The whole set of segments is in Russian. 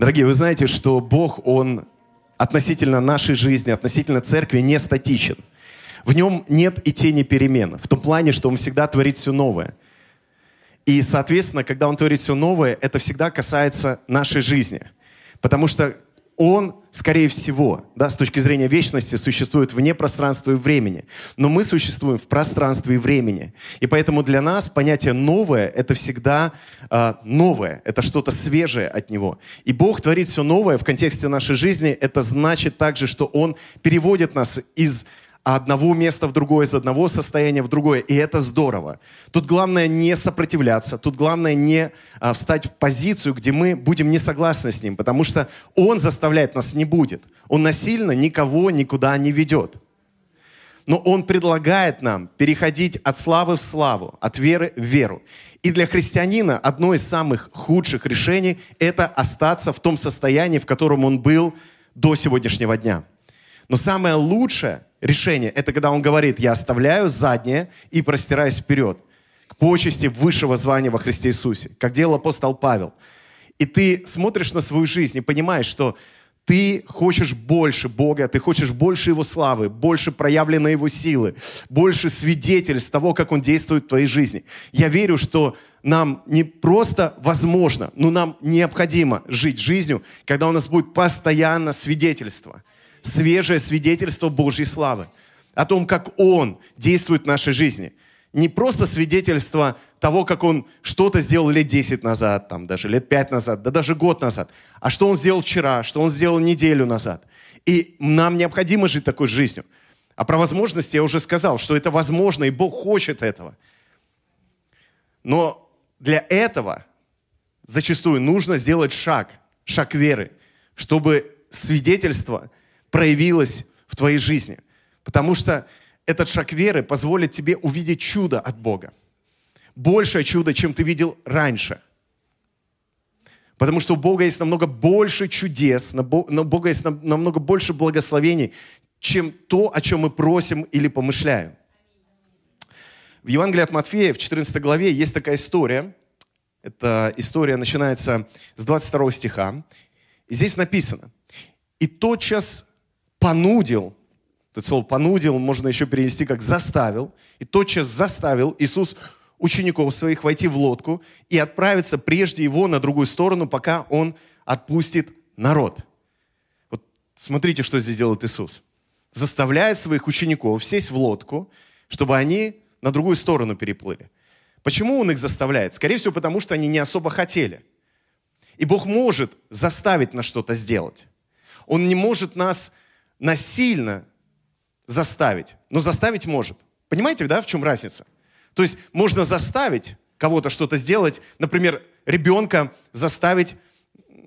Дорогие, вы знаете, что Бог, Он относительно нашей жизни, относительно церкви не статичен. В нем нет и тени перемен. В том плане, что Он всегда творит все новое. И, соответственно, когда Он творит все новое, это всегда касается нашей жизни. Потому что он, скорее всего, да, с точки зрения вечности, существует вне пространства и времени. Но мы существуем в пространстве и времени. И поэтому для нас понятие «новое» — это всегда э, новое, это что-то свежее от Него. И Бог творит все новое в контексте нашей жизни. Это значит также, что Он переводит нас из одного места в другое, из одного состояния в другое. И это здорово. Тут главное не сопротивляться, тут главное не а, встать в позицию, где мы будем не согласны с ним, потому что он заставлять нас не будет. Он насильно никого никуда не ведет. Но он предлагает нам переходить от славы в славу, от веры в веру. И для христианина одно из самых худших решений – это остаться в том состоянии, в котором он был до сегодняшнего дня. Но самое лучшее решение – это когда он говорит, я оставляю заднее и простираюсь вперед к почести высшего звания во Христе Иисусе, как делал апостол Павел. И ты смотришь на свою жизнь и понимаешь, что ты хочешь больше Бога, ты хочешь больше Его славы, больше проявленной Его силы, больше свидетельств того, как Он действует в твоей жизни. Я верю, что нам не просто возможно, но нам необходимо жить жизнью, когда у нас будет постоянно свидетельство – свежее свидетельство Божьей славы, о том, как Он действует в нашей жизни. Не просто свидетельство того, как Он что-то сделал лет 10 назад, там, даже лет 5 назад, да даже год назад, а что Он сделал вчера, что Он сделал неделю назад. И нам необходимо жить такой жизнью. А про возможности я уже сказал, что это возможно, и Бог хочет этого. Но для этого зачастую нужно сделать шаг, шаг веры, чтобы свидетельство проявилось в твоей жизни. Потому что этот шаг веры позволит тебе увидеть чудо от Бога. Большее чудо, чем ты видел раньше. Потому что у Бога есть намного больше чудес, у Бога есть намного больше благословений, чем то, о чем мы просим или помышляем. В Евангелии от Матфея в 14 главе есть такая история. Эта история начинается с 22 стиха. И здесь написано. «И тотчас понудил, это слово понудил можно еще перевести как заставил, и тотчас заставил Иисус учеников своих войти в лодку и отправиться прежде его на другую сторону, пока он отпустит народ. Вот смотрите, что здесь делает Иисус. Заставляет своих учеников сесть в лодку, чтобы они на другую сторону переплыли. Почему он их заставляет? Скорее всего, потому что они не особо хотели. И Бог может заставить нас что-то сделать. Он не может нас насильно заставить, но заставить может. Понимаете, да, в чем разница? То есть можно заставить кого-то что-то сделать, например, ребенка заставить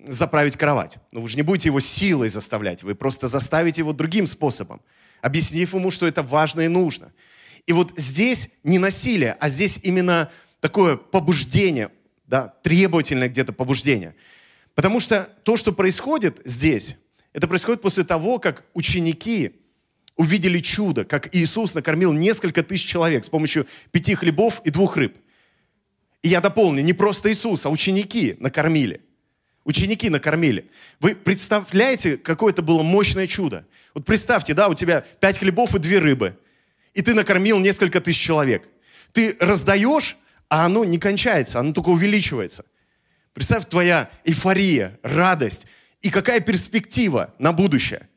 заправить кровать. Но вы же не будете его силой заставлять, вы просто заставите его другим способом, объяснив ему, что это важно и нужно. И вот здесь не насилие, а здесь именно такое побуждение, да, требовательное где-то побуждение. Потому что то, что происходит здесь, это происходит после того, как ученики увидели чудо, как Иисус накормил несколько тысяч человек с помощью пяти хлебов и двух рыб. И я дополню, не просто Иисус, а ученики накормили. Ученики накормили. Вы представляете, какое это было мощное чудо? Вот представьте, да, у тебя пять хлебов и две рыбы, и ты накормил несколько тысяч человек. Ты раздаешь, а оно не кончается, оно только увеличивается. Представь, твоя эйфория, радость, и какая перспектива на будущее.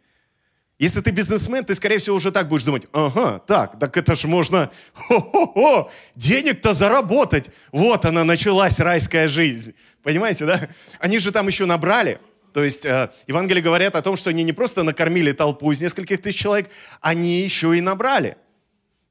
Если ты бизнесмен, ты, скорее всего, уже так будешь думать, ага, так, так это же можно, хо-хо-хо, денег-то заработать. Вот она, началась райская жизнь. Понимаете, да? Они же там еще набрали. То есть э, Евангелие говорят о том, что они не просто накормили толпу из нескольких тысяч человек, они еще и набрали.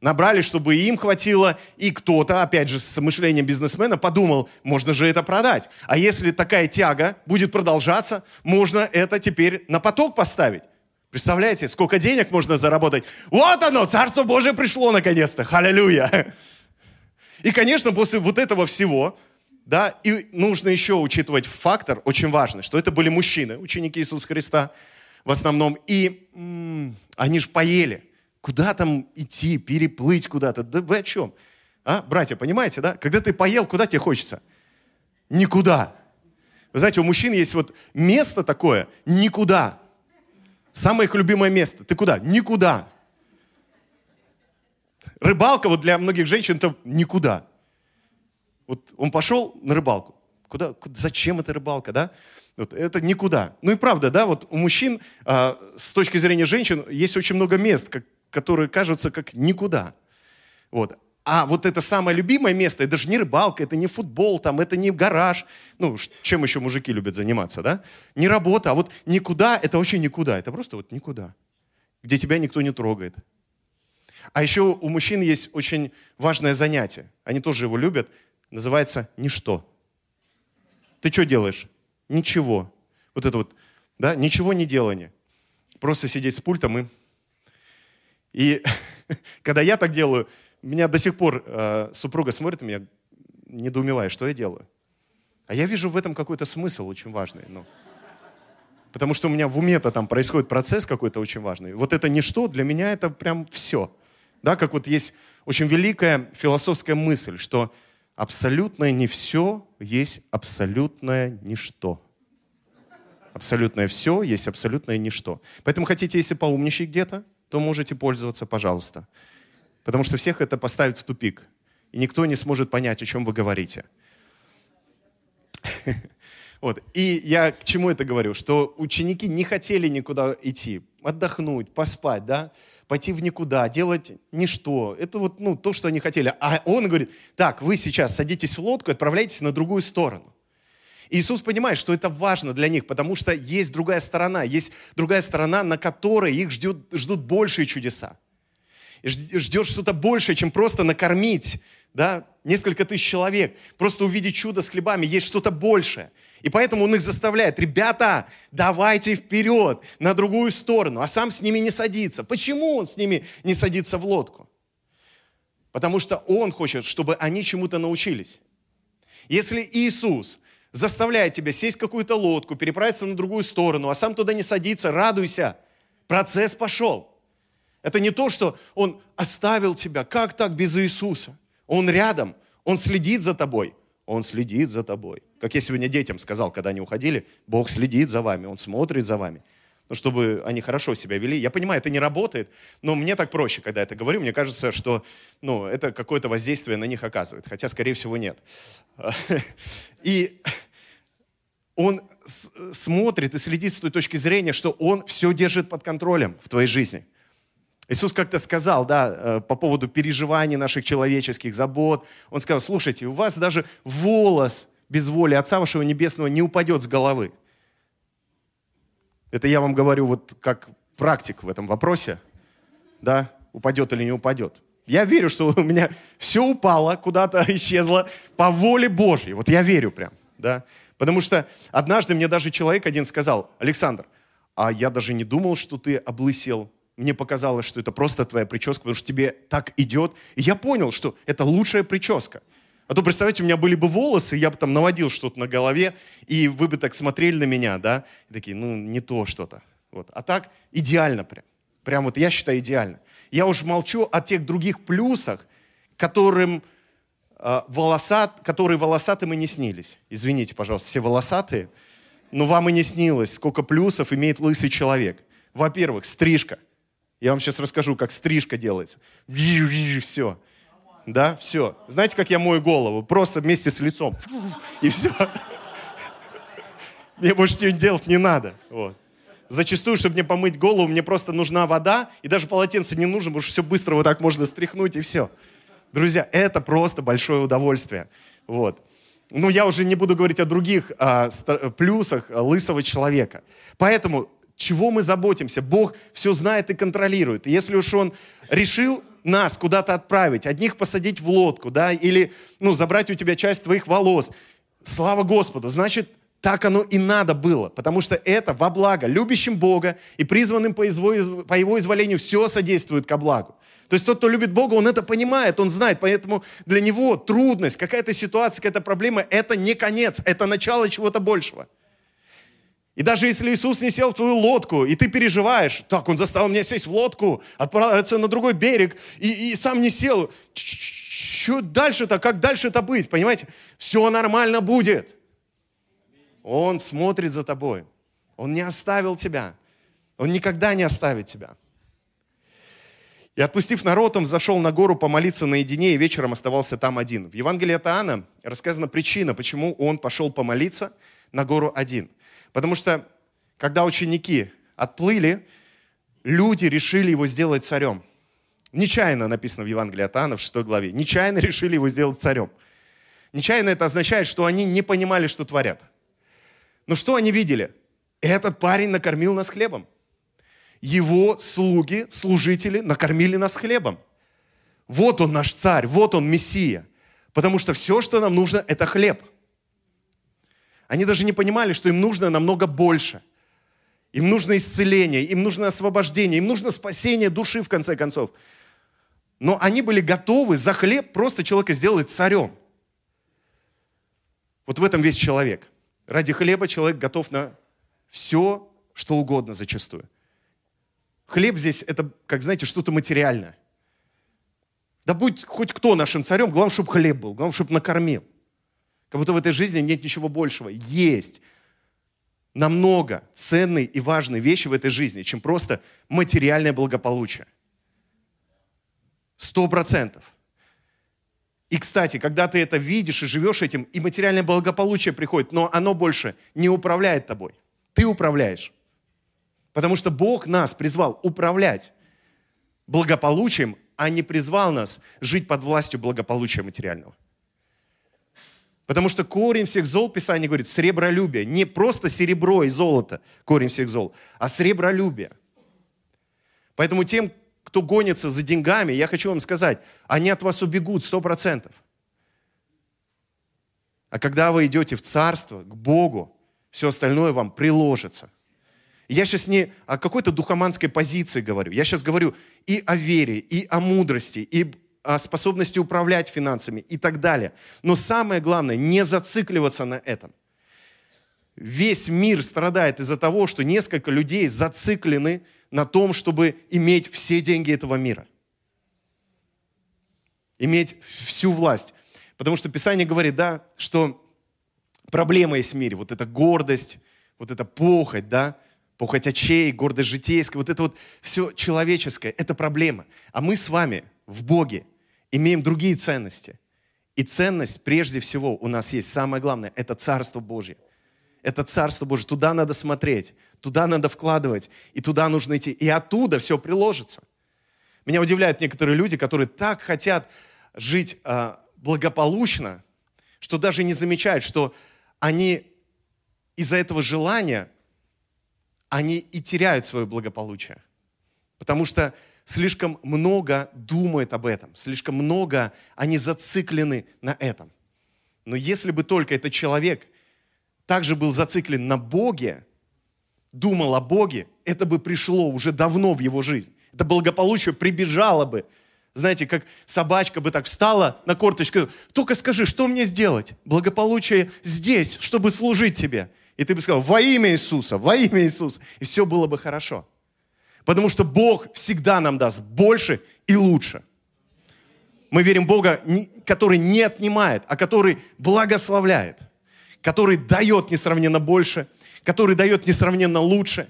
Набрали, чтобы им хватило, и кто-то, опять же, с мышлением бизнесмена подумал, можно же это продать. А если такая тяга будет продолжаться, можно это теперь на поток поставить. Представляете, сколько денег можно заработать? Вот оно, Царство Божие пришло наконец-то. Аллилуйя. И, конечно, после вот этого всего, да, и нужно еще учитывать фактор очень важный, что это были мужчины, ученики Иисуса Христа в основном, и м- они же поели. Куда там идти, переплыть куда-то? Да вы о чем? А, братья, понимаете, да? Когда ты поел, куда тебе хочется? Никуда. Вы знаете, у мужчин есть вот место такое никуда. Самое их любимое место. Ты куда? Никуда. Рыбалка вот для многих женщин это никуда. Вот он пошел на рыбалку. Куда, зачем эта рыбалка, да? Вот это никуда. Ну и правда, да, вот у мужчин а, с точки зрения женщин есть очень много мест, как, которые кажутся как никуда. Вот. А вот это самое любимое место, это же не рыбалка, это не футбол, там, это не гараж. Ну, чем еще мужики любят заниматься, да? Не работа, а вот никуда, это вообще никуда. Это просто вот никуда. Где тебя никто не трогает. А еще у мужчин есть очень важное занятие. Они тоже его любят. Называется «ничто». Ты что делаешь? Ничего. Вот это вот, да, ничего не делание. Просто сидеть с пультом и... И когда я так делаю, меня до сих пор э, супруга смотрит на меня, недоумевая, что я делаю. А я вижу в этом какой-то смысл очень важный. Ну. Потому что у меня в уме-то там происходит процесс какой-то очень важный. Вот это ничто, для меня это прям все. Да, как вот есть очень великая философская мысль, что абсолютное не все есть абсолютное ничто. Абсолютное все есть абсолютное ничто. Поэтому хотите, если поумничать где-то, то можете пользоваться, пожалуйста. Потому что всех это поставит в тупик. И никто не сможет понять, о чем вы говорите. Вот. И я к чему это говорю? Что ученики не хотели никуда идти, отдохнуть, поспать, да? пойти в никуда, делать ничто. Это вот ну, то, что они хотели. А он говорит, так, вы сейчас садитесь в лодку отправляйтесь на другую сторону. Иисус понимает, что это важно для них, потому что есть другая сторона, есть другая сторона, на которой их ждет, ждут большие чудеса ждет что-то большее, чем просто накормить да, несколько тысяч человек. Просто увидеть чудо с хлебами, есть что-то большее. И поэтому он их заставляет, ребята, давайте вперед, на другую сторону, а сам с ними не садится. Почему он с ними не садится в лодку? Потому что он хочет, чтобы они чему-то научились. Если Иисус заставляет тебя сесть в какую-то лодку, переправиться на другую сторону, а сам туда не садится, радуйся. Процесс пошел. Это не то, что Он оставил тебя. Как так без Иисуса? Он рядом, Он следит за тобой. Он следит за тобой. Как я сегодня детям сказал, когда они уходили, Бог следит за вами, Он смотрит за вами. Ну, чтобы они хорошо себя вели. Я понимаю, это не работает, но мне так проще, когда я это говорю. Мне кажется, что ну, это какое-то воздействие на них оказывает. Хотя, скорее всего, нет. И он смотрит и следит с той точки зрения, что он все держит под контролем в твоей жизни. Иисус как-то сказал, да, э, по поводу переживаний наших человеческих забот. Он сказал, слушайте, у вас даже волос без воли Отца вашего Небесного не упадет с головы. Это я вам говорю вот как практик в этом вопросе, да, упадет или не упадет. Я верю, что у меня все упало, куда-то исчезло по воле Божьей. Вот я верю прям, да. Потому что однажды мне даже человек один сказал, Александр, а я даже не думал, что ты облысел мне показалось, что это просто твоя прическа, потому что тебе так идет. И я понял, что это лучшая прическа. А то, представьте, у меня были бы волосы, я бы там наводил что-то на голове, и вы бы так смотрели на меня, да, и такие, ну, не то что-то. Вот. А так идеально прям. Прям вот я считаю идеально. Я уж молчу о тех других плюсах, которым волосат, которые волосатым и не снились. Извините, пожалуйста, все волосатые, но вам и не снилось, сколько плюсов имеет лысый человек. Во-первых, стрижка. Я вам сейчас расскажу, как стрижка делается. Все. Да, все. Знаете, как я мою голову? Просто вместе с лицом. И все. Мне больше ничего делать не надо. Вот. Зачастую, чтобы мне помыть голову, мне просто нужна вода, и даже полотенце не нужно, потому что все быстро вот так можно стряхнуть, и все. Друзья, это просто большое удовольствие. Вот. Ну, я уже не буду говорить о других а, плюсах лысого человека. Поэтому чего мы заботимся? Бог все знает и контролирует. Если уж Он решил нас куда-то отправить, одних посадить в лодку, да, или, ну, забрать у тебя часть твоих волос, слава Господу, значит, так оно и надо было, потому что это во благо любящим Бога и призванным по его, по его изволению все содействует ко благу. То есть тот, кто любит Бога, он это понимает, он знает, поэтому для него трудность, какая-то ситуация, какая-то проблема, это не конец, это начало чего-то большего. И даже если Иисус не сел в твою лодку, и ты переживаешь, так, он заставил меня сесть в лодку, отправиться на другой берег, и, и сам не сел, что дальше-то, как дальше-то быть, понимаете? Все нормально будет. Он смотрит за тобой. Он не оставил тебя. Он никогда не оставит тебя. И отпустив народ, он зашел на гору помолиться наедине и вечером оставался там один. В Евангелии от Иоанна рассказана причина, почему он пошел помолиться на гору один. Потому что, когда ученики отплыли, люди решили его сделать царем. Нечаянно написано в Евангелии от Иоанна в 6 главе. Нечаянно решили его сделать царем. Нечаянно это означает, что они не понимали, что творят. Но что они видели? Этот парень накормил нас хлебом его слуги, служители накормили нас хлебом. Вот он наш царь, вот он Мессия. Потому что все, что нам нужно, это хлеб. Они даже не понимали, что им нужно намного больше. Им нужно исцеление, им нужно освобождение, им нужно спасение души, в конце концов. Но они были готовы за хлеб просто человека сделать царем. Вот в этом весь человек. Ради хлеба человек готов на все, что угодно зачастую. Хлеб здесь это, как знаете, что-то материальное. Да будь хоть кто нашим царем, главное, чтобы хлеб был, главное, чтобы накормил. Как будто в этой жизни нет ничего большего. Есть намного ценные и важные вещи в этой жизни, чем просто материальное благополучие. Сто процентов. И, кстати, когда ты это видишь и живешь этим, и материальное благополучие приходит, но оно больше не управляет тобой. Ты управляешь. Потому что Бог нас призвал управлять благополучием, а не призвал нас жить под властью благополучия материального. Потому что корень всех зол, Писание говорит, сребролюбие. Не просто серебро и золото, корень всех зол, а сребролюбие. Поэтому тем, кто гонится за деньгами, я хочу вам сказать, они от вас убегут сто процентов. А когда вы идете в царство, к Богу, все остальное вам приложится. Я сейчас не о какой-то духоманской позиции говорю. Я сейчас говорю и о вере, и о мудрости, и о способности управлять финансами и так далее. Но самое главное, не зацикливаться на этом. Весь мир страдает из-за того, что несколько людей зациклены на том, чтобы иметь все деньги этого мира. Иметь всю власть. Потому что Писание говорит, да, что проблема есть в мире. Вот эта гордость, вот эта похоть, да, похоть очей, гордость житейская, вот это вот все человеческое, это проблема. А мы с вами в Боге имеем другие ценности. И ценность, прежде всего, у нас есть, самое главное, это Царство Божье. Это Царство Божье, туда надо смотреть, туда надо вкладывать, и туда нужно идти. И оттуда все приложится. Меня удивляют некоторые люди, которые так хотят жить э, благополучно, что даже не замечают, что они из-за этого желания они и теряют свое благополучие. Потому что слишком много думают об этом, слишком много они зациклены на этом. Но если бы только этот человек также был зациклен на Боге, думал о Боге, это бы пришло уже давно в его жизнь. Это благополучие прибежало бы. Знаете, как собачка бы так встала на корточку, только скажи, что мне сделать? Благополучие здесь, чтобы служить тебе. И ты бы сказал, во имя Иисуса, во имя Иисуса. И все было бы хорошо. Потому что Бог всегда нам даст больше и лучше. Мы верим в Бога, который не отнимает, а который благословляет, который дает несравненно больше, который дает несравненно лучше.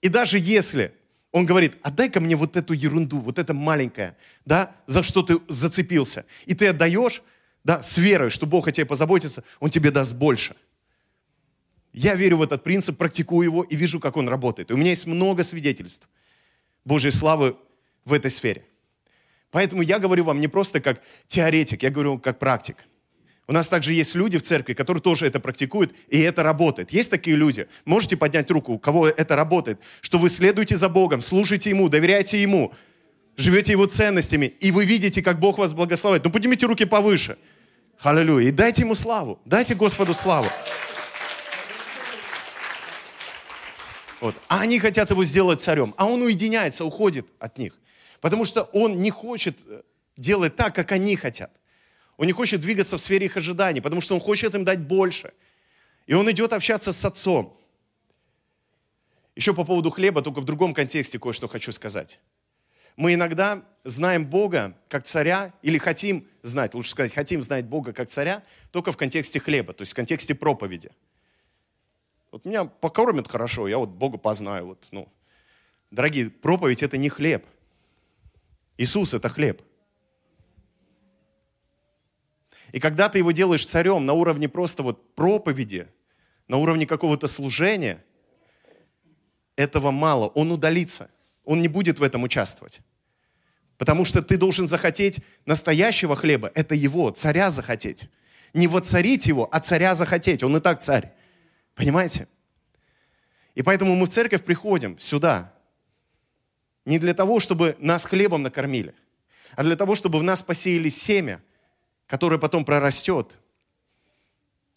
И даже если он говорит, отдай-ка мне вот эту ерунду, вот это маленькое, да, за что ты зацепился, и ты отдаешь, да, с верой, что Бог о тебе позаботится, Он тебе даст больше – я верю в этот принцип, практикую его и вижу, как он работает. И у меня есть много свидетельств Божьей славы в этой сфере. Поэтому я говорю вам не просто как теоретик, я говорю как практик. У нас также есть люди в церкви, которые тоже это практикуют, и это работает. Есть такие люди? Можете поднять руку, у кого это работает, что вы следуете за Богом, служите Ему, доверяете Ему, живете Его ценностями, и вы видите, как Бог вас благословит. Ну, поднимите руки повыше. Аллилуйя. И дайте Ему славу. Дайте Господу славу. Вот. А они хотят его сделать царем. А он уединяется, уходит от них. Потому что он не хочет э, делать так, как они хотят. Он не хочет двигаться в сфере их ожиданий, потому что он хочет им дать больше. И он идет общаться с отцом. Еще по поводу хлеба, только в другом контексте кое-что хочу сказать. Мы иногда знаем Бога как царя, или хотим знать, лучше сказать, хотим знать Бога как царя, только в контексте хлеба, то есть в контексте проповеди. Вот меня покормят хорошо, я вот Бога познаю. Вот, ну. Дорогие, проповедь – это не хлеб. Иисус – это хлеб. И когда ты его делаешь царем на уровне просто вот проповеди, на уровне какого-то служения, этого мало. Он удалится. Он не будет в этом участвовать. Потому что ты должен захотеть настоящего хлеба. Это его, царя захотеть. Не воцарить его, а царя захотеть. Он и так царь. Понимаете? И поэтому мы в церковь приходим сюда. Не для того, чтобы нас хлебом накормили, а для того, чтобы в нас посеяли семя, которое потом прорастет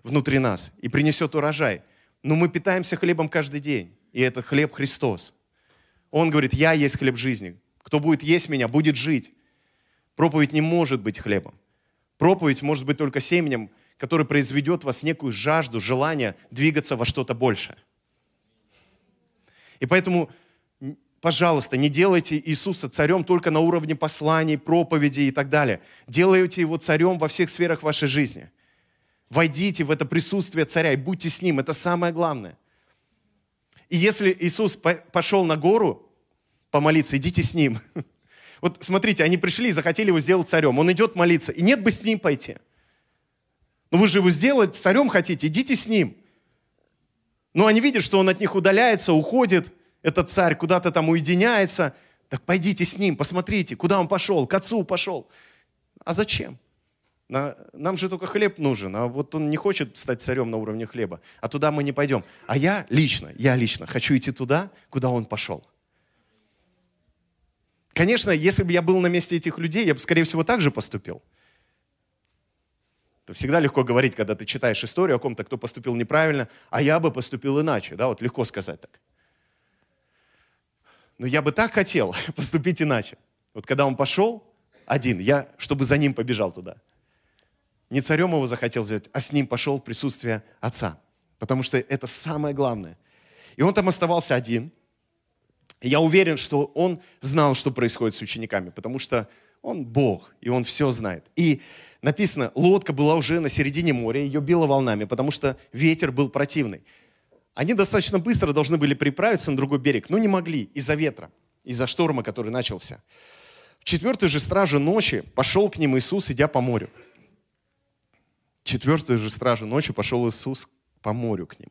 внутри нас и принесет урожай. Но мы питаемся хлебом каждый день, и это хлеб Христос. Он говорит, я есть хлеб жизни. Кто будет есть меня, будет жить. Проповедь не может быть хлебом. Проповедь может быть только семенем, который произведет в вас некую жажду, желание двигаться во что-то большее. И поэтому, пожалуйста, не делайте Иисуса царем только на уровне посланий, проповедей и так далее. Делайте его царем во всех сферах вашей жизни. Войдите в это присутствие царя и будьте с ним. Это самое главное. И если Иисус пошел на гору помолиться, идите с ним. Вот смотрите, они пришли и захотели его сделать царем. Он идет молиться, и нет бы с ним пойти. Но вы же его сделать царем хотите, идите с ним. Но они видят, что он от них удаляется, уходит, этот царь куда-то там уединяется. Так пойдите с ним, посмотрите, куда он пошел, к отцу пошел. А зачем? Нам же только хлеб нужен, а вот он не хочет стать царем на уровне хлеба, а туда мы не пойдем. А я лично, я лично хочу идти туда, куда он пошел. Конечно, если бы я был на месте этих людей, я бы, скорее всего, так же поступил. Это всегда легко говорить, когда ты читаешь историю о ком-то, кто поступил неправильно, а я бы поступил иначе. Да, вот легко сказать так. Но я бы так хотел поступить иначе. Вот когда он пошел один, я, чтобы за ним побежал туда. Не царем его захотел взять, а с ним пошел в присутствие отца. Потому что это самое главное. И он там оставался один – я уверен, что он знал, что происходит с учениками, потому что он Бог, и он все знает. И написано, лодка была уже на середине моря, ее било волнами, потому что ветер был противный. Они достаточно быстро должны были приправиться на другой берег, но не могли из-за ветра, из-за шторма, который начался. В четвертую же стражу ночи пошел к ним Иисус, идя по морю. В четвертую же стражу ночи пошел Иисус по морю к ним.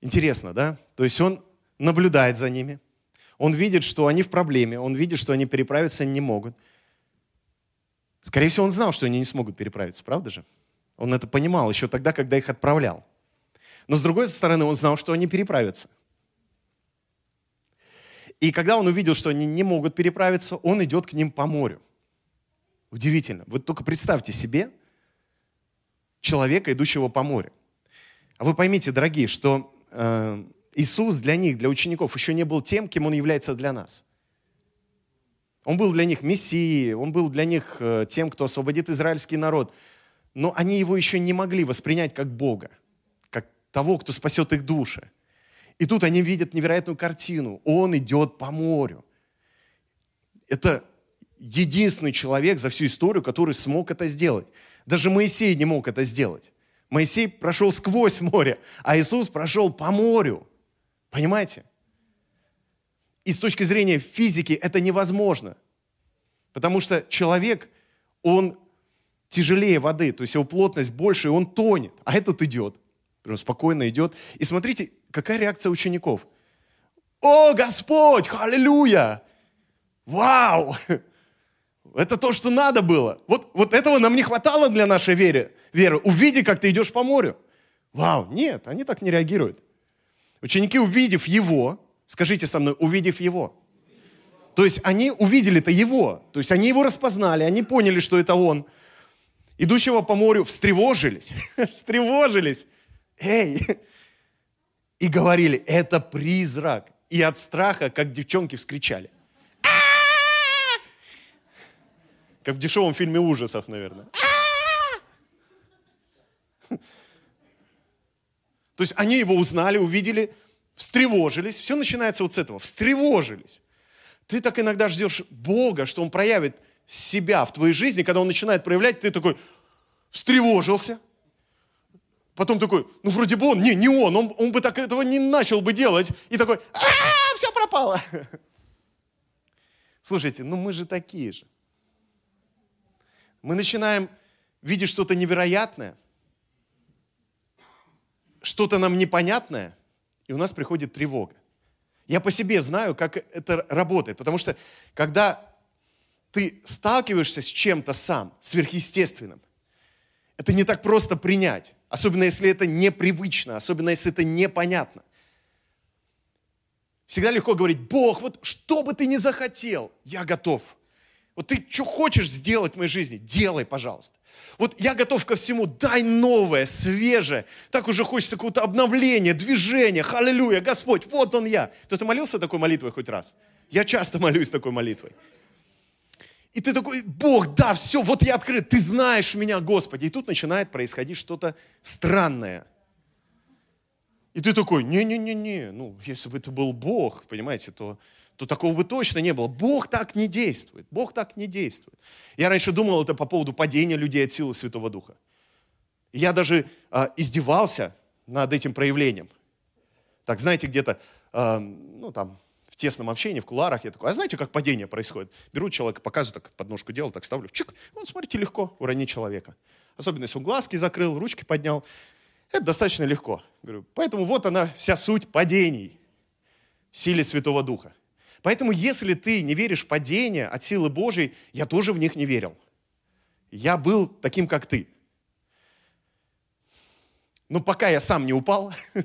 Интересно, да? То есть он наблюдает за ними. Он видит, что они в проблеме, он видит, что они переправиться не могут. Скорее всего, он знал, что они не смогут переправиться, правда же? Он это понимал еще тогда, когда их отправлял. Но с другой стороны, он знал, что они переправятся. И когда он увидел, что они не могут переправиться, он идет к ним по морю. Удивительно. Вы только представьте себе человека, идущего по морю. А вы поймите, дорогие, что э, Иисус для них, для учеников, еще не был тем, кем Он является для нас. Он был для них мессией, Он был для них э, тем, кто освободит израильский народ. Но они Его еще не могли воспринять как Бога, как того, кто спасет их души. И тут они видят невероятную картину. Он идет по морю. Это единственный человек за всю историю, который смог это сделать. Даже Моисей не мог это сделать. Моисей прошел сквозь море, а Иисус прошел по морю. Понимаете? И с точки зрения физики это невозможно. Потому что человек, он тяжелее воды, то есть его плотность больше, и он тонет. А этот идет, прям спокойно идет. И смотрите, какая реакция учеников. О, Господь, аллилуйя! Вау! Это то, что надо было. Вот, вот этого нам не хватало для нашей веры. веры. Увиди, как ты идешь по морю. Вау, нет, они так не реагируют. Ученики, увидев его, скажите со мной, увидев его. То есть они увидели-то его, то есть они его распознали, они поняли, что это он. Идущего по морю встревожились, встревожились. Эй! И говорили, это призрак. И от страха, как девчонки, вскричали. Как в дешевом фильме ужасов, наверное. То есть они его узнали, увидели, встревожились. Все начинается вот с этого. Встревожились. Ты так иногда ждешь Бога, что Он проявит себя в твоей жизни. Когда Он начинает проявлять, ты такой встревожился. Потом такой, ну вроде бы он, не, не он, он, он бы так этого не начал бы делать. И такой, а, все пропало. Слушайте, ну мы же такие же. Мы начинаем видеть что-то невероятное, что-то нам непонятное, и у нас приходит тревога. Я по себе знаю, как это работает, потому что когда ты сталкиваешься с чем-то сам, сверхъестественным, это не так просто принять, особенно если это непривычно, особенно если это непонятно. Всегда легко говорить, Бог, вот что бы ты ни захотел, я готов. Вот ты что хочешь сделать в моей жизни, делай, пожалуйста. Вот я готов ко всему, дай новое, свежее. Так уже хочется какого-то обновления, движения. Аллилуйя, Господь, вот он я. Кто-то молился такой молитвой хоть раз? Я часто молюсь такой молитвой. И ты такой, Бог, да, все, вот я открыт, ты знаешь меня, Господи. И тут начинает происходить что-то странное. И ты такой, не-не-не-не, ну, если бы это был Бог, понимаете, то то такого бы точно не было. Бог так не действует. Бог так не действует. Я раньше думал это по поводу падения людей от силы Святого Духа. Я даже э, издевался над этим проявлением. Так, знаете, где-то, э, ну, там, в тесном общении, в куларах, я такой, а знаете, как падение происходит? Беру человека, показываю, так подножку делал, так ставлю, чик, он, смотрите, легко уронить человека. Особенно, если он глазки закрыл, ручки поднял. Это достаточно легко. Говорю, поэтому вот она вся суть падений в силе Святого Духа. Поэтому, если ты не веришь в падение от силы Божьей, я тоже в них не верил. Я был таким, как ты. Но пока я сам не упал,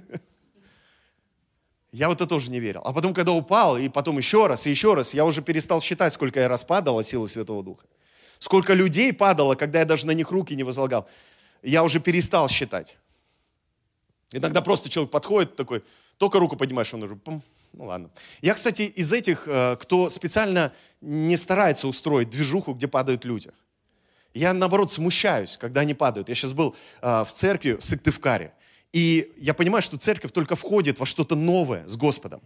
я вот это тоже не верил. А потом, когда упал, и потом еще раз, и еще раз, я уже перестал считать, сколько я раз от силы Святого Духа. Сколько людей падало, когда я даже на них руки не возлагал. Я уже перестал считать. Иногда просто человек подходит такой, только руку поднимаешь, он уже пум, ну ладно. Я, кстати, из этих, э, кто специально не старается устроить движуху, где падают люди. Я, наоборот, смущаюсь, когда они падают. Я сейчас был э, в церкви в Сыктывкаре. И я понимаю, что церковь только входит во что-то новое с Господом.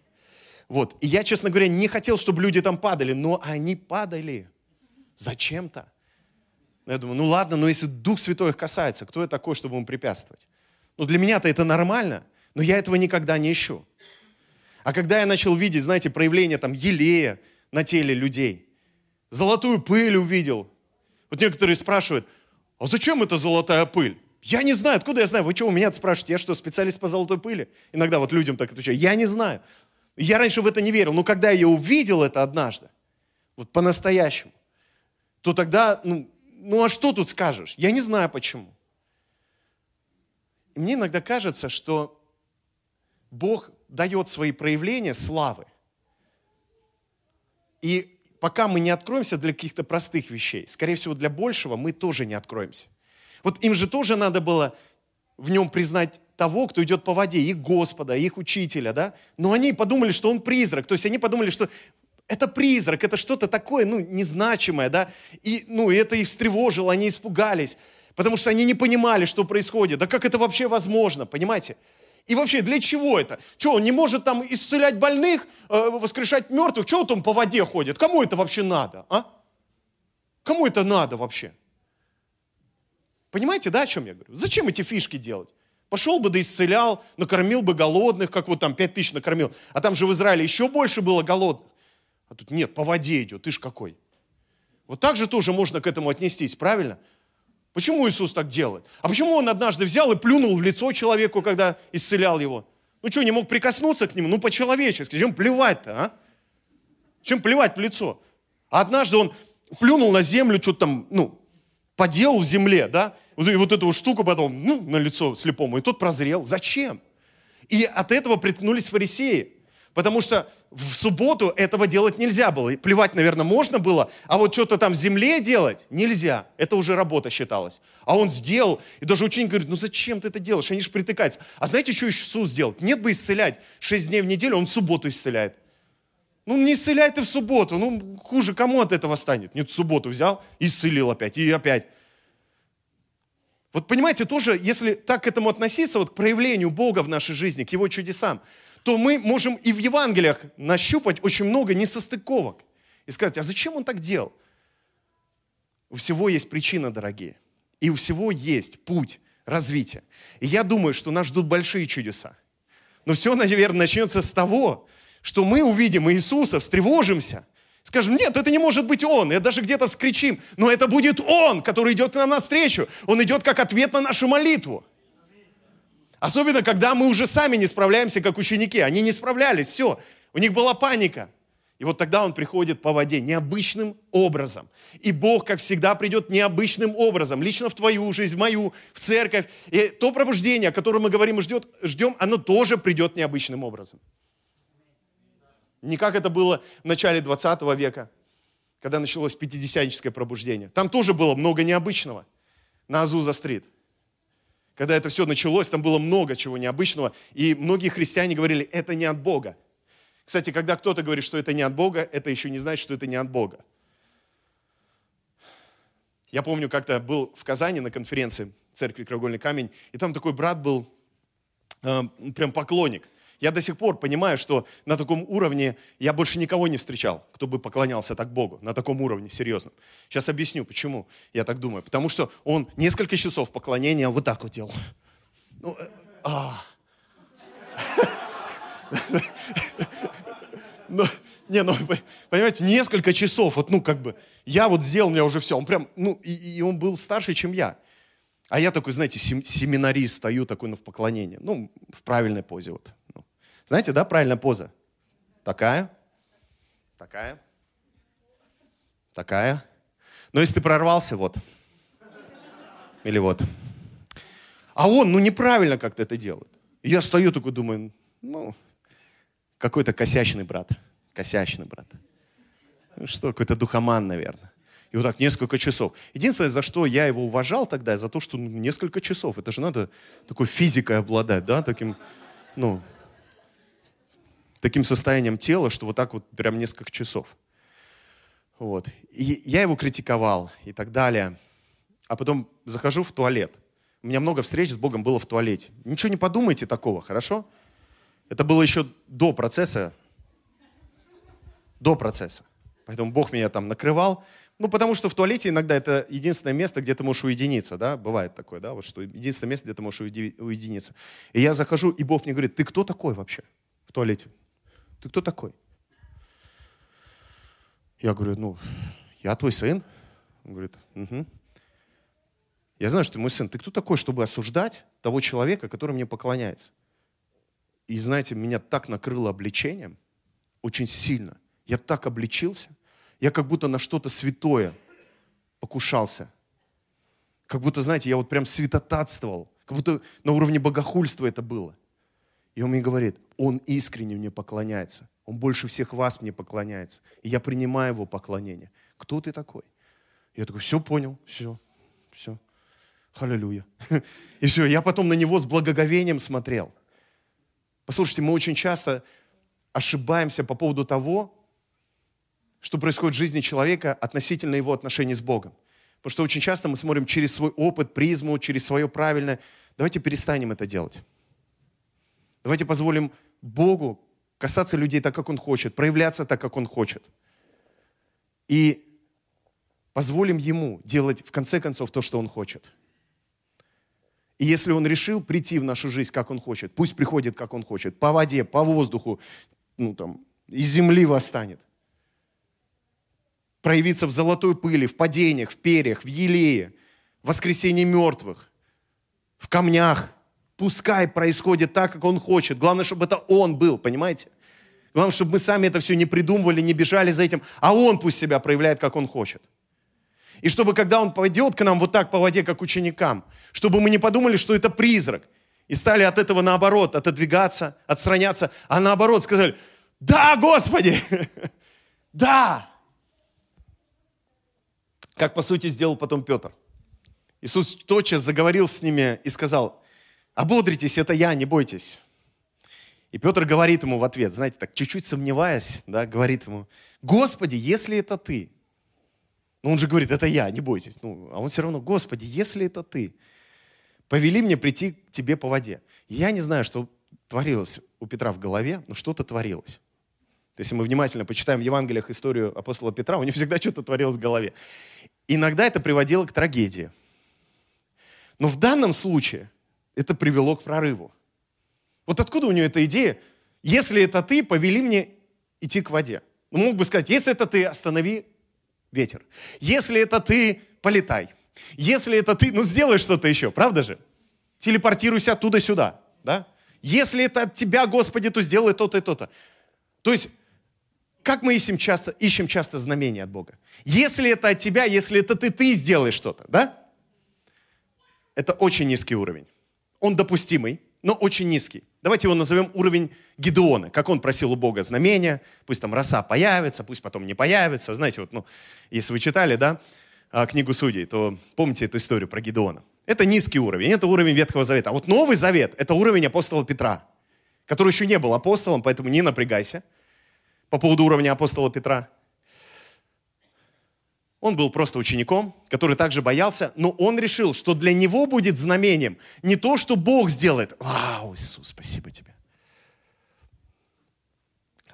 Вот. И я, честно говоря, не хотел, чтобы люди там падали, но они падали. Зачем-то. Я думаю, ну ладно, но если Дух Святой их касается, кто я такой, чтобы ему препятствовать? Ну для меня-то это нормально, но я этого никогда не ищу. А когда я начал видеть, знаете, проявление там елея на теле людей, золотую пыль увидел. Вот некоторые спрашивают, а зачем эта золотая пыль? Я не знаю, откуда я знаю? Вы что, у меня спрашиваете? Я что, специалист по золотой пыли? Иногда вот людям так отвечаю. Я не знаю. Я раньше в это не верил, но когда я увидел это однажды, вот по-настоящему, то тогда, ну, ну а что тут скажешь? Я не знаю почему. И мне иногда кажется, что Бог дает свои проявления славы. И пока мы не откроемся для каких-то простых вещей, скорее всего, для большего мы тоже не откроемся. Вот им же тоже надо было в нем признать того, кто идет по воде, их Господа, их учителя, да? Но они подумали, что он призрак. То есть они подумали, что это призрак, это что-то такое, ну, незначимое, да? И, ну, это их встревожило, они испугались, потому что они не понимали, что происходит. Да как это вообще возможно, понимаете? И вообще, для чего это? Что, он не может там исцелять больных, э, воскрешать мертвых? Чего он по воде ходит? Кому это вообще надо, а? Кому это надо вообще? Понимаете, да, о чем я говорю? Зачем эти фишки делать? Пошел бы да исцелял, накормил бы голодных, как вот там пять тысяч накормил. А там же в Израиле еще больше было голодных. А тут нет, по воде идет, ты ж какой. Вот так же тоже можно к этому отнестись, правильно? Почему Иисус так делает? А почему Он однажды взял и плюнул в лицо человеку, когда исцелял его? Ну что, не мог прикоснуться к нему? Ну по-человечески. Чем плевать-то, а? Чем плевать в лицо? А однажды он плюнул на землю, что-то там, ну, поделал в земле, да? И вот эту штуку потом, ну, на лицо слепому, и тот прозрел. Зачем? И от этого приткнулись фарисеи. Потому что в субботу этого делать нельзя было. И плевать, наверное, можно было, а вот что-то там в земле делать нельзя. Это уже работа считалась. А он сделал, и даже ученик говорит, ну зачем ты это делаешь? Они же притыкаются. А знаете, что Иисус сделал? Нет бы исцелять шесть дней в неделю, он в субботу исцеляет. Ну не исцеляй ты в субботу, ну хуже кому от этого станет? Нет, в субботу взял исцелил опять, и опять. Вот понимаете, тоже, если так к этому относиться, вот к проявлению Бога в нашей жизни, к Его чудесам, то мы можем и в Евангелиях нащупать очень много несостыковок. И сказать, а зачем он так делал? У всего есть причина, дорогие. И у всего есть путь развития. И я думаю, что нас ждут большие чудеса. Но все, наверное, начнется с того, что мы увидим Иисуса, встревожимся, скажем, нет, это не может быть Он, и даже где-то вскричим, но это будет Он, который идет к нам навстречу. Он идет как ответ на нашу молитву. Особенно, когда мы уже сами не справляемся, как ученики. Они не справлялись, все. У них была паника. И вот тогда он приходит по воде необычным образом. И Бог, как всегда, придет необычным образом. Лично в твою жизнь, в мою, в церковь. И то пробуждение, о котором мы говорим и ждет, ждем, оно тоже придет необычным образом. Не как это было в начале 20 века, когда началось пятидесятническое пробуждение. Там тоже было много необычного на Азуза-стрит. Когда это все началось, там было много чего необычного. И многие христиане говорили, это не от Бога. Кстати, когда кто-то говорит, что это не от Бога, это еще не значит, что это не от Бога. Я помню, как-то был в Казани на конференции церкви Краеугольный камень, и там такой брат был, э, прям поклонник. Я до сих пор понимаю, что на таком уровне я больше никого не встречал, кто бы поклонялся так Богу, на таком уровне, серьезном. Сейчас объясню, почему я так думаю. Потому что он несколько часов поклонения вот так вот делал. Ну, э, а. Ну, не, ну, понимаете, несколько часов, вот, ну, как бы, я вот сделал, у меня уже все, он прям, ну, и, и он был старше, чем я. А я такой, знаете, семинарист, стою такой, ну, в поклонении, ну, в правильной позе вот. Знаете, да, правильная поза? Такая, такая, такая. Но если ты прорвался, вот, или вот. А он, ну, неправильно как-то это делает. Я стою такой, думаю, ну, какой-то косячный брат. Косячный брат. Ну что, какой-то духоман, наверное. И вот так несколько часов. Единственное, за что я его уважал тогда, за то, что ну, несколько часов. Это же надо такой физикой обладать, да, таким, ну, таким состоянием тела, что вот так вот прям несколько часов. Вот. И я его критиковал и так далее. А потом захожу в туалет. У меня много встреч с Богом было в туалете. Ничего не подумайте такого, хорошо? Это было еще до процесса. До процесса. Поэтому Бог меня там накрывал. Ну, потому что в туалете иногда это единственное место, где ты можешь уединиться, да, бывает такое, да, вот что единственное место, где ты можешь уединиться. И я захожу, и Бог мне говорит, ты кто такой вообще в туалете? Ты кто такой? Я говорю, ну, я твой сын. Он говорит, угу. Я знаю, что ты мой сын. Ты кто такой, чтобы осуждать того человека, который мне поклоняется? И знаете, меня так накрыло обличением, очень сильно. Я так обличился, я как будто на что-то святое покушался. Как будто, знаете, я вот прям святотатствовал, как будто на уровне богохульства это было. И он мне говорит, он искренне мне поклоняется. Он больше всех вас мне поклоняется. И я принимаю его поклонение. Кто ты такой? Я такой, все понял, все, все. Халилюя. И все, я потом на него с благоговением смотрел. Послушайте, мы очень часто ошибаемся по поводу того, что происходит в жизни человека относительно его отношений с Богом. Потому что очень часто мы смотрим через свой опыт, призму, через свое правильное. Давайте перестанем это делать. Давайте позволим Богу касаться людей так, как Он хочет, проявляться так, как Он хочет. И позволим Ему делать, в конце концов, то, что Он хочет – и если он решил прийти в нашу жизнь, как он хочет, пусть приходит, как он хочет, по воде, по воздуху, ну там, из земли восстанет. Проявиться в золотой пыли, в падениях, в перьях, в елее, в воскресении мертвых, в камнях. Пускай происходит так, как он хочет. Главное, чтобы это он был, понимаете? Главное, чтобы мы сами это все не придумывали, не бежали за этим, а он пусть себя проявляет, как он хочет. И чтобы, когда он пойдет к нам вот так по воде, как ученикам, чтобы мы не подумали, что это призрак. И стали от этого наоборот отодвигаться, отстраняться, а наоборот сказали, да, Господи, да. Как, по сути, сделал потом Петр. Иисус тотчас заговорил с ними и сказал, ободритесь, это я, не бойтесь. И Петр говорит ему в ответ, знаете, так чуть-чуть сомневаясь, да, говорит ему, Господи, если это ты, ну, он же говорит, это я, не бойтесь. Ну, а он все равно, Господи, если это ты, повели мне прийти к тебе по воде. Я не знаю, что творилось у Петра в голове, но что-то творилось. Если мы внимательно почитаем в Евангелиях историю апостола Петра, у него всегда что-то творилось в голове. Иногда это приводило к трагедии. Но в данном случае это привело к прорыву. Вот откуда у нее эта идея? Если это ты, повели мне идти к воде. Ну, мог бы сказать, если это ты, останови ветер. Если это ты, полетай. Если это ты, ну сделай что-то еще, правда же? Телепортируйся оттуда сюда, да? Если это от тебя, Господи, то сделай то-то и то-то. То есть, как мы ищем часто, ищем часто знамения от Бога? Если это от тебя, если это ты, ты сделаешь что-то, да? Это очень низкий уровень. Он допустимый, но очень низкий. Давайте его назовем уровень Гедеона. Как он просил у Бога знамения, пусть там роса появится, пусть потом не появится. Знаете, вот, ну, если вы читали, да, а, книгу Судей, то помните эту историю про Гедеона. Это низкий уровень, это уровень Ветхого Завета. А вот Новый Завет – это уровень апостола Петра, который еще не был апостолом, поэтому не напрягайся по поводу уровня апостола Петра. Он был просто учеником, который также боялся, но он решил, что для него будет знамением не то, что Бог сделает. Вау, Иисус, спасибо тебе.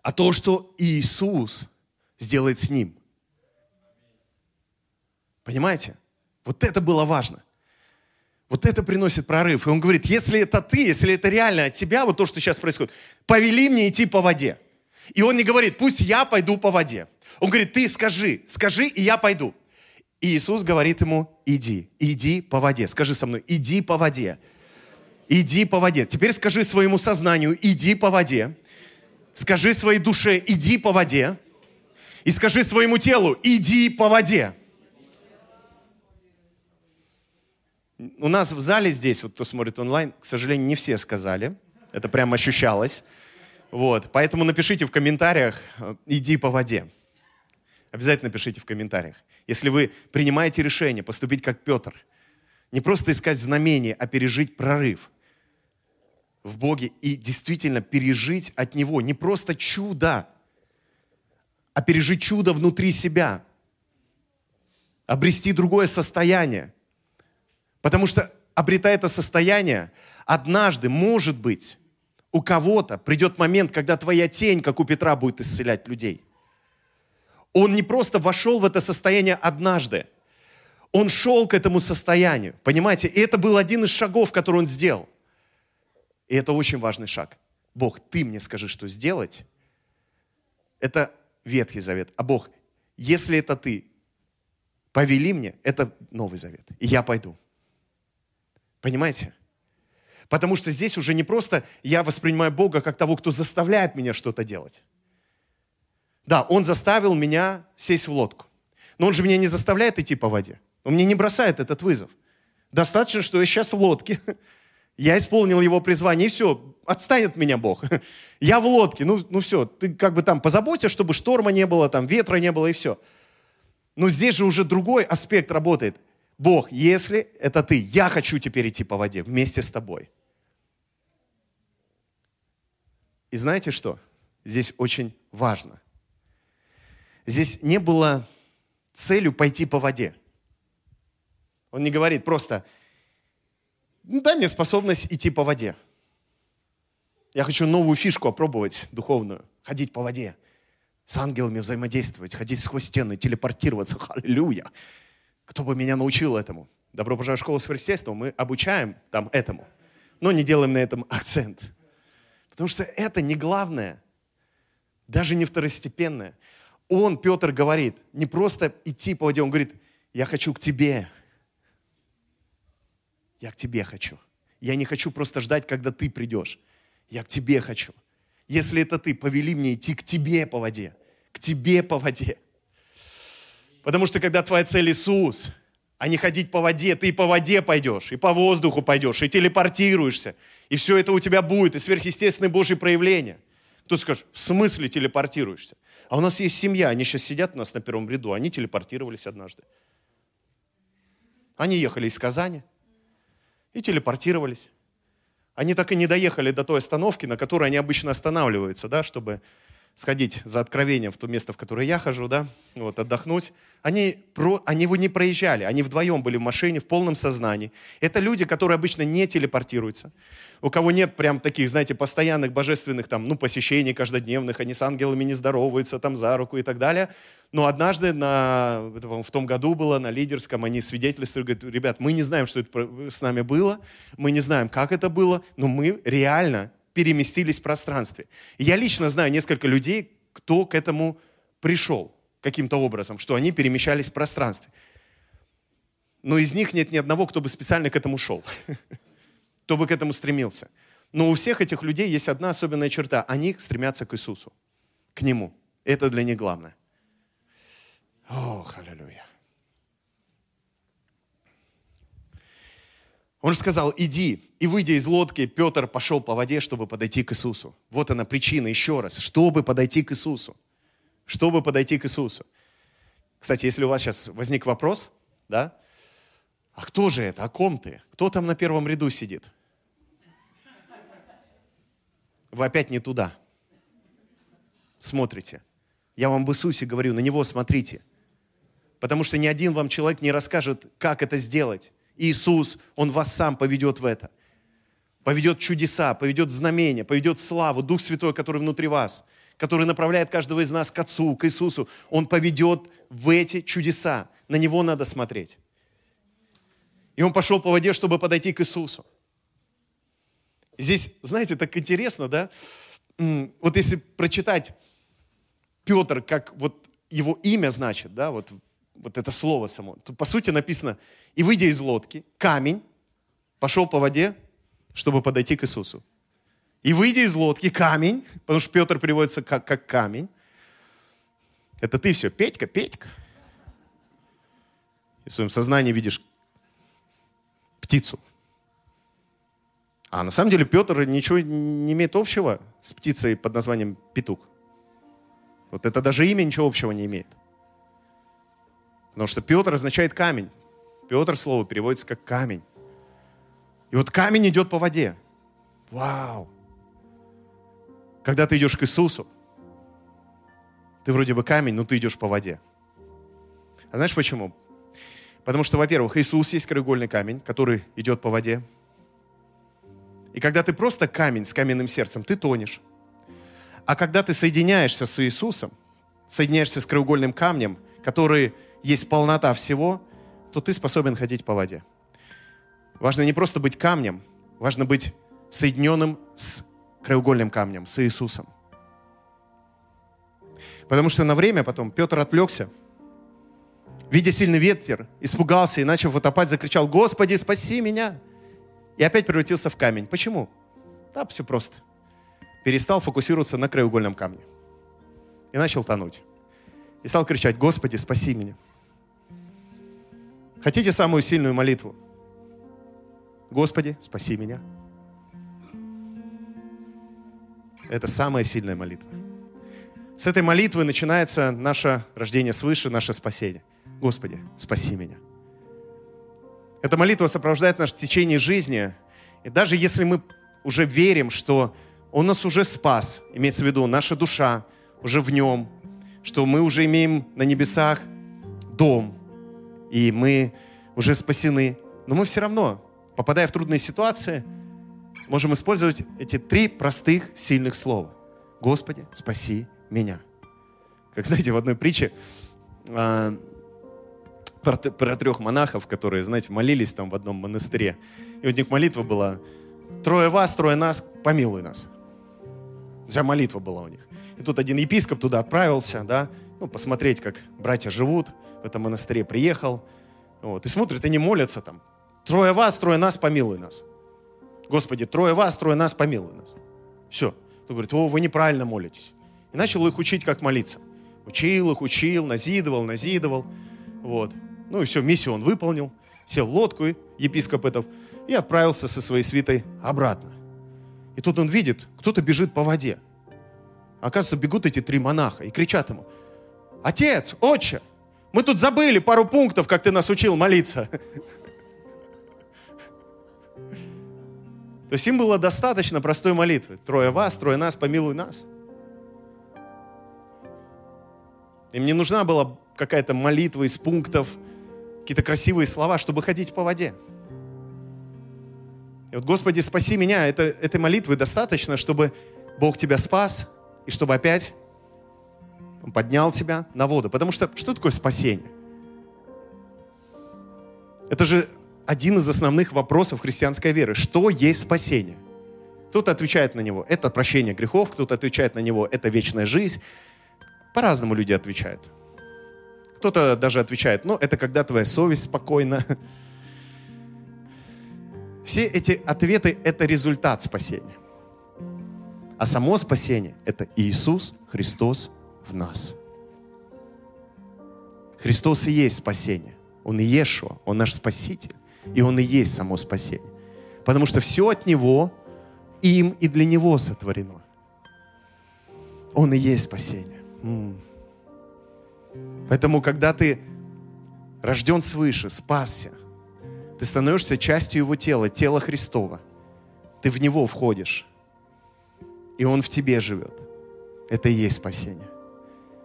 А то, что Иисус сделает с ним. Понимаете? Вот это было важно. Вот это приносит прорыв. И он говорит, если это ты, если это реально от тебя, вот то, что сейчас происходит, повели мне идти по воде. И он не говорит, пусть я пойду по воде. Он говорит, ты скажи, скажи, и я пойду. И Иисус говорит ему, иди, иди по воде. Скажи со мной, иди по воде. Иди по воде. Теперь скажи своему сознанию, иди по воде. Скажи своей душе, иди по воде. И скажи своему телу, иди по воде. У нас в зале здесь, вот кто смотрит онлайн, к сожалению, не все сказали. Это прям ощущалось. Вот, поэтому напишите в комментариях, иди по воде. Обязательно пишите в комментариях. Если вы принимаете решение поступить как Петр, не просто искать знамения, а пережить прорыв в Боге и действительно пережить от Него не просто чудо, а пережить чудо внутри себя, обрести другое состояние. Потому что, обретая это состояние, однажды, может быть, у кого-то придет момент, когда твоя тень, как у Петра, будет исцелять людей – он не просто вошел в это состояние однажды. Он шел к этому состоянию. Понимаете? И это был один из шагов, который он сделал. И это очень важный шаг. Бог, ты мне скажи, что сделать. Это Ветхий Завет. А Бог, если это ты, повели мне, это Новый Завет. И я пойду. Понимаете? Потому что здесь уже не просто я воспринимаю Бога как того, кто заставляет меня что-то делать. Да, он заставил меня сесть в лодку. Но он же меня не заставляет идти по воде. Он мне не бросает этот вызов. Достаточно, что я сейчас в лодке. Я исполнил его призвание, и все, отстанет меня Бог. Я в лодке, ну, ну все, ты как бы там позаботься, чтобы шторма не было, там ветра не было, и все. Но здесь же уже другой аспект работает. Бог, если это ты, я хочу теперь идти по воде вместе с тобой. И знаете что? Здесь очень важно – здесь не было целью пойти по воде. Он не говорит просто, ну, дай мне способность идти по воде. Я хочу новую фишку опробовать, духовную. Ходить по воде, с ангелами взаимодействовать, ходить сквозь стены, телепортироваться. Аллилуйя! Кто бы меня научил этому? Добро пожаловать в школу сверхъестественного. Мы обучаем там этому, но не делаем на этом акцент. Потому что это не главное, даже не второстепенное он, Петр, говорит, не просто идти по воде, он говорит, я хочу к тебе. Я к тебе хочу. Я не хочу просто ждать, когда ты придешь. Я к тебе хочу. Если это ты, повели мне идти к тебе по воде. К тебе по воде. Потому что когда твоя цель Иисус, а не ходить по воде, ты и по воде пойдешь, и по воздуху пойдешь, и телепортируешься, и все это у тебя будет, и сверхъестественные Божьи проявления. Кто скажет, в смысле телепортируешься? А у нас есть семья, они сейчас сидят у нас на первом ряду, они телепортировались однажды. Они ехали из Казани и телепортировались. Они так и не доехали до той остановки, на которой они обычно останавливаются, да, чтобы сходить за откровением в то место, в которое я хожу, да, вот, отдохнуть. Они, про, они его не проезжали, они вдвоем были в машине, в полном сознании. Это люди, которые обычно не телепортируются, у кого нет прям таких, знаете, постоянных божественных там, ну, посещений каждодневных, они с ангелами не здороваются там за руку и так далее. Но однажды на, в том году было на лидерском, они свидетельствовали, говорят, ребят, мы не знаем, что это с нами было, мы не знаем, как это было, но мы реально переместились в пространстве. И я лично знаю несколько людей, кто к этому пришел каким-то образом, что они перемещались в пространстве. Но из них нет ни одного, кто бы специально к этому шел. кто бы к этому стремился. Но у всех этих людей есть одна особенная черта. Они стремятся к Иисусу, к Нему. Это для них главное. О, аллилуйя. Он же сказал, иди. И выйдя из лодки, Петр пошел по воде, чтобы подойти к Иисусу. Вот она причина, еще раз, чтобы подойти к Иисусу. Чтобы подойти к Иисусу. Кстати, если у вас сейчас возник вопрос, да, а кто же это, о ком ты? Кто там на первом ряду сидит? вы опять не туда смотрите. Я вам в Иисусе говорю, на Него смотрите. Потому что ни один вам человек не расскажет, как это сделать. Иисус, Он вас сам поведет в это. Поведет чудеса, поведет знамения, поведет славу. Дух Святой, который внутри вас, который направляет каждого из нас к Отцу, к Иисусу, Он поведет в эти чудеса. На Него надо смотреть. И Он пошел по воде, чтобы подойти к Иисусу. Здесь, знаете, так интересно, да? Вот если прочитать Петр, как вот его имя значит, да, вот, вот это слово само, то по сути написано, и выйдя из лодки, камень пошел по воде, чтобы подойти к Иисусу. И выйдя из лодки, камень, потому что Петр переводится как, как камень, это ты все, Петька, Петька. И в своем сознании видишь птицу. А на самом деле Петр ничего не имеет общего с птицей под названием петух. Вот это даже имя ничего общего не имеет. Потому что Петр означает камень. Петр слово переводится как камень. И вот камень идет по воде. Вау! Когда ты идешь к Иисусу, ты вроде бы камень, но ты идешь по воде. А знаешь почему? Потому что, во-первых, Иисус есть краеугольный камень, который идет по воде. И когда ты просто камень с каменным сердцем, ты тонешь. А когда ты соединяешься с Иисусом, соединяешься с краеугольным камнем, который есть полнота всего, то ты способен ходить по воде. Важно не просто быть камнем, важно быть соединенным с краеугольным камнем, с Иисусом. Потому что на время потом Петр отвлекся, видя сильный ветер, испугался и, начав утопать, закричал, «Господи, спаси меня!» и опять превратился в камень. Почему? Да, все просто. Перестал фокусироваться на краеугольном камне. И начал тонуть. И стал кричать, Господи, спаси меня. Хотите самую сильную молитву? Господи, спаси меня. Это самая сильная молитва. С этой молитвы начинается наше рождение свыше, наше спасение. Господи, спаси меня. Эта молитва сопровождает наше течение жизни. И даже если мы уже верим, что Он нас уже спас, имеется в виду наша душа уже в Нем, что мы уже имеем на небесах дом, и мы уже спасены, но мы все равно, попадая в трудные ситуации, можем использовать эти три простых, сильных слова. Господи, спаси меня. Как знаете, в одной притче а, про, про трех монахов, которые, знаете, молились там в одном монастыре. И у них молитва была «Трое вас, трое нас, помилуй нас». Вся молитва была у них. И тут один епископ туда отправился, да, ну, посмотреть, как братья живут в этом монастыре, приехал. Вот, и смотрит, они молятся там. «Трое вас, трое нас, помилуй нас». Господи, трое вас, трое нас, помилуй нас. Все. Он говорит, о, вы неправильно молитесь. И начал их учить, как молиться. Учил их, учил, назидывал, назидывал. Вот. Ну и все, миссию он выполнил, сел в лодку, епископ этот, и отправился со своей свитой обратно. И тут он видит, кто-то бежит по воде. Оказывается, бегут эти три монаха и кричат ему, «Отец, отче, мы тут забыли пару пунктов, как ты нас учил молиться». То есть им было достаточно простой молитвы. Трое вас, трое нас, помилуй нас. Им не нужна была какая-то молитва из пунктов, какие-то красивые слова, чтобы ходить по воде. И вот, Господи, спаси меня, это, этой молитвы достаточно, чтобы Бог тебя спас, и чтобы опять Он поднял тебя на воду. Потому что что такое спасение? Это же один из основных вопросов христианской веры. Что есть спасение? Кто-то отвечает на него, это прощение грехов, кто-то отвечает на него, это вечная жизнь. По-разному люди отвечают. Кто-то даже отвечает, ну, это когда твоя совесть спокойна. Все эти ответы – это результат спасения. А само спасение – это Иисус Христос в нас. Христос и есть спасение. Он и Ешуа, Он наш Спаситель. И Он и есть само спасение. Потому что все от Него, им и для Него сотворено. Он и есть спасение. Поэтому, когда ты рожден свыше, спасся, ты становишься частью Его тела, тела Христова. Ты в Него входишь, и Он в тебе живет. Это и есть спасение.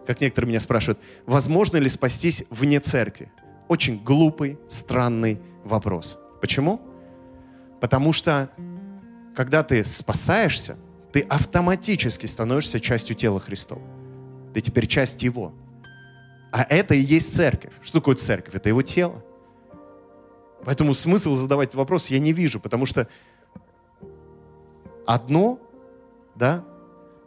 Как некоторые меня спрашивают, возможно ли спастись вне церкви? Очень глупый, странный вопрос. Почему? Потому что, когда ты спасаешься, ты автоматически становишься частью тела Христова. Ты теперь часть Его. А это и есть церковь. Что такое церковь? Это Его тело. Поэтому смысл задавать вопрос я не вижу, потому что одно, да,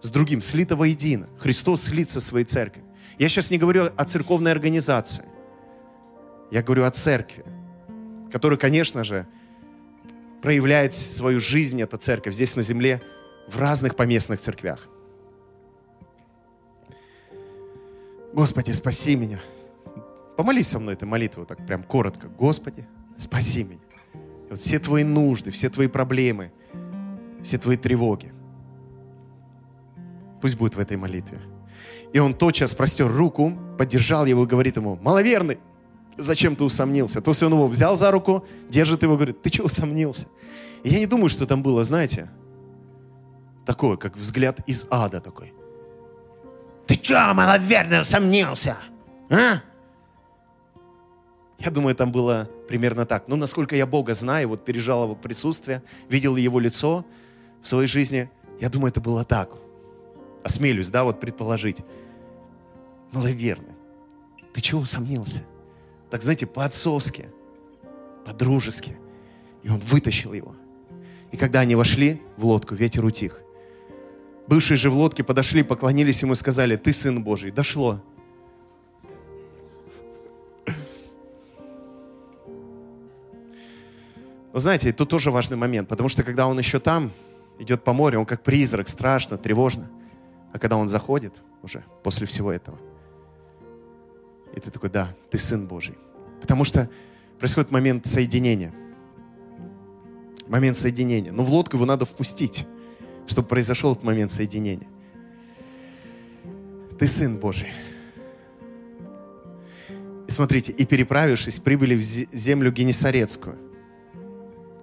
с другим слито воедино. Христос слится своей церковью. Я сейчас не говорю о церковной организации. Я говорю о церкви, которая, конечно же, проявляет свою жизнь, эта церковь, здесь на земле, в разных поместных церквях. Господи, спаси меня. Помолись со мной этой молитвой, так прям коротко. Господи, спаси меня. И вот все твои нужды, все твои проблемы, все твои тревоги. Пусть будет в этой молитве. И он тотчас простер руку, поддержал его и говорит ему, маловерный, зачем ты усомнился? То есть он его взял за руку, держит его, говорит, ты что усомнился? И я не думаю, что там было, знаете, такое, как взгляд из ада такой. Ты что, маловерный, усомнился? А? Я думаю, там было примерно так. Ну, насколько я Бога знаю, вот пережал его присутствие, видел его лицо в своей жизни, я думаю, это было так. Осмелюсь, да, вот предположить. Маловерный. Ты чего усомнился? Так, знаете, по-отцовски, по-дружески. И он вытащил его. И когда они вошли в лодку, ветер утих. Бывшие же в лодке подошли, поклонились ему и сказали, ты Сын Божий. Дошло. Вы знаете, тут тоже важный момент, потому что когда он еще там, идет по морю, он как призрак, страшно, тревожно. А когда он заходит уже после всего этого, и ты такой, да, ты Сын Божий. Потому что происходит момент соединения. Момент соединения. Но в лодку его надо впустить, чтобы произошел этот момент соединения. Ты Сын Божий. И смотрите, и переправившись, прибыли в землю Генесарецкую.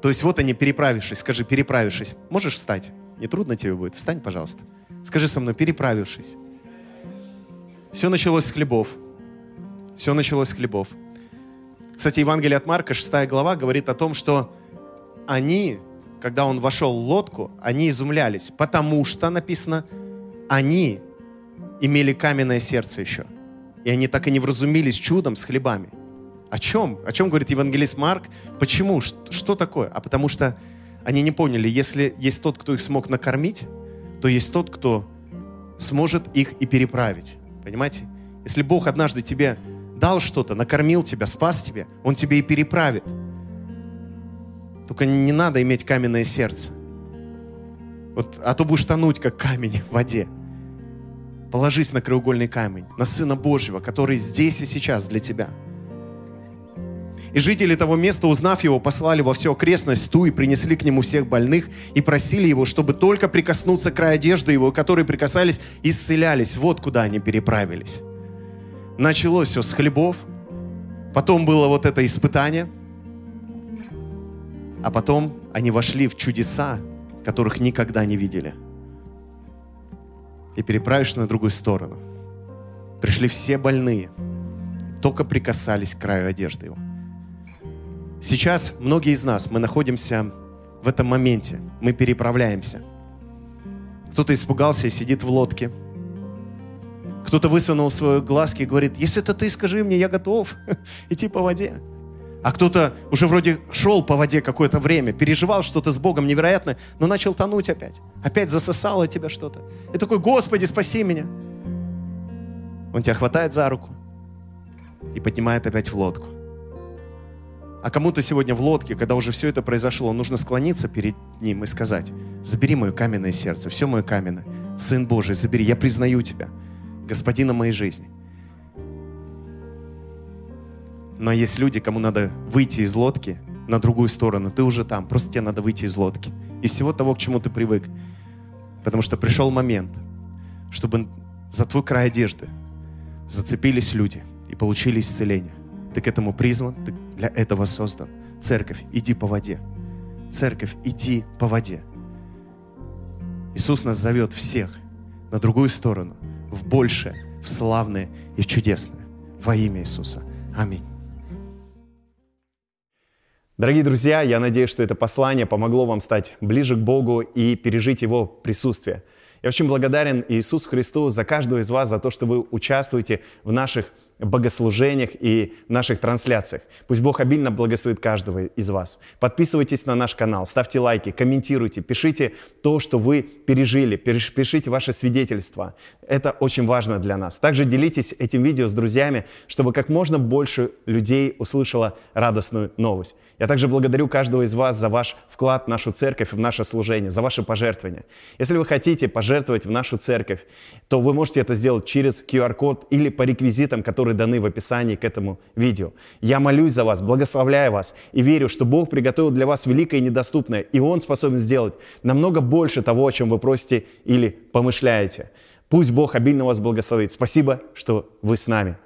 То есть вот они, переправившись, скажи, переправившись. Можешь встать? Не трудно тебе будет? Встань, пожалуйста. Скажи со мной, переправившись. Все началось с хлебов. Все началось с хлебов. Кстати, Евангелие от Марка, 6 глава, говорит о том, что они, когда он вошел в лодку, они изумлялись, потому что, написано, они имели каменное сердце еще. И они так и не вразумились чудом с хлебами. О чем? О чем говорит евангелист Марк? Почему? Что, что такое? А потому что они не поняли, если есть тот, кто их смог накормить, то есть тот, кто сможет их и переправить. Понимаете? Если Бог однажды тебе дал что-то, накормил тебя, спас тебя, Он тебе и переправит. Только не надо иметь каменное сердце. Вот, а то будешь тонуть, как камень в воде. Положись на краеугольный камень, на Сына Божьего, который здесь и сейчас для тебя – и жители того места, узнав его, послали во всю окрестность ту и принесли к нему всех больных и просили его, чтобы только прикоснуться к краю одежды его, которые прикасались, исцелялись. Вот куда они переправились. Началось все с хлебов, потом было вот это испытание, а потом они вошли в чудеса, которых никогда не видели. И переправишься на другую сторону. Пришли все больные, только прикасались к краю одежды его. Сейчас многие из нас, мы находимся в этом моменте, мы переправляемся. Кто-то испугался и сидит в лодке. Кто-то высунул свои глазки и говорит, если это ты, скажи мне, я готов идти по воде. А кто-то уже вроде шел по воде какое-то время, переживал что-то с Богом невероятное, но начал тонуть опять. Опять засосало тебя что-то. И такой, Господи, спаси меня. Он тебя хватает за руку и поднимает опять в лодку. А кому-то сегодня в лодке, когда уже все это произошло, нужно склониться перед ним и сказать, забери мое каменное сердце, все мое каменное. Сын Божий, забери, я признаю тебя, господином моей жизни. Но есть люди, кому надо выйти из лодки на другую сторону. Ты уже там, просто тебе надо выйти из лодки. Из всего того, к чему ты привык. Потому что пришел момент, чтобы за твой край одежды зацепились люди и получили исцеление. Ты к этому призван, ты для этого создан. Церковь, иди по воде. Церковь, иди по воде. Иисус нас зовет всех на другую сторону, в большее, в славное и в чудесное. Во имя Иисуса. Аминь. Дорогие друзья, я надеюсь, что это послание помогло вам стать ближе к Богу и пережить Его присутствие – я очень благодарен Иисусу Христу за каждого из вас, за то, что вы участвуете в наших богослужениях и наших трансляциях. Пусть Бог обильно благословит каждого из вас. Подписывайтесь на наш канал, ставьте лайки, комментируйте, пишите то, что вы пережили, пишите ваши свидетельства. Это очень важно для нас. Также делитесь этим видео с друзьями, чтобы как можно больше людей услышало радостную новость. Я также благодарю каждого из вас за ваш вклад в нашу церковь в наше служение, за ваши пожертвования. Если вы хотите пожертвовать в нашу церковь, то вы можете это сделать через QR-код или по реквизитам, которые даны в описании к этому видео. Я молюсь за вас, благословляю вас и верю, что Бог приготовил для вас великое и недоступное, и Он способен сделать намного больше того, о чем вы просите или помышляете. Пусть Бог обильно вас благословит. Спасибо, что вы с нами.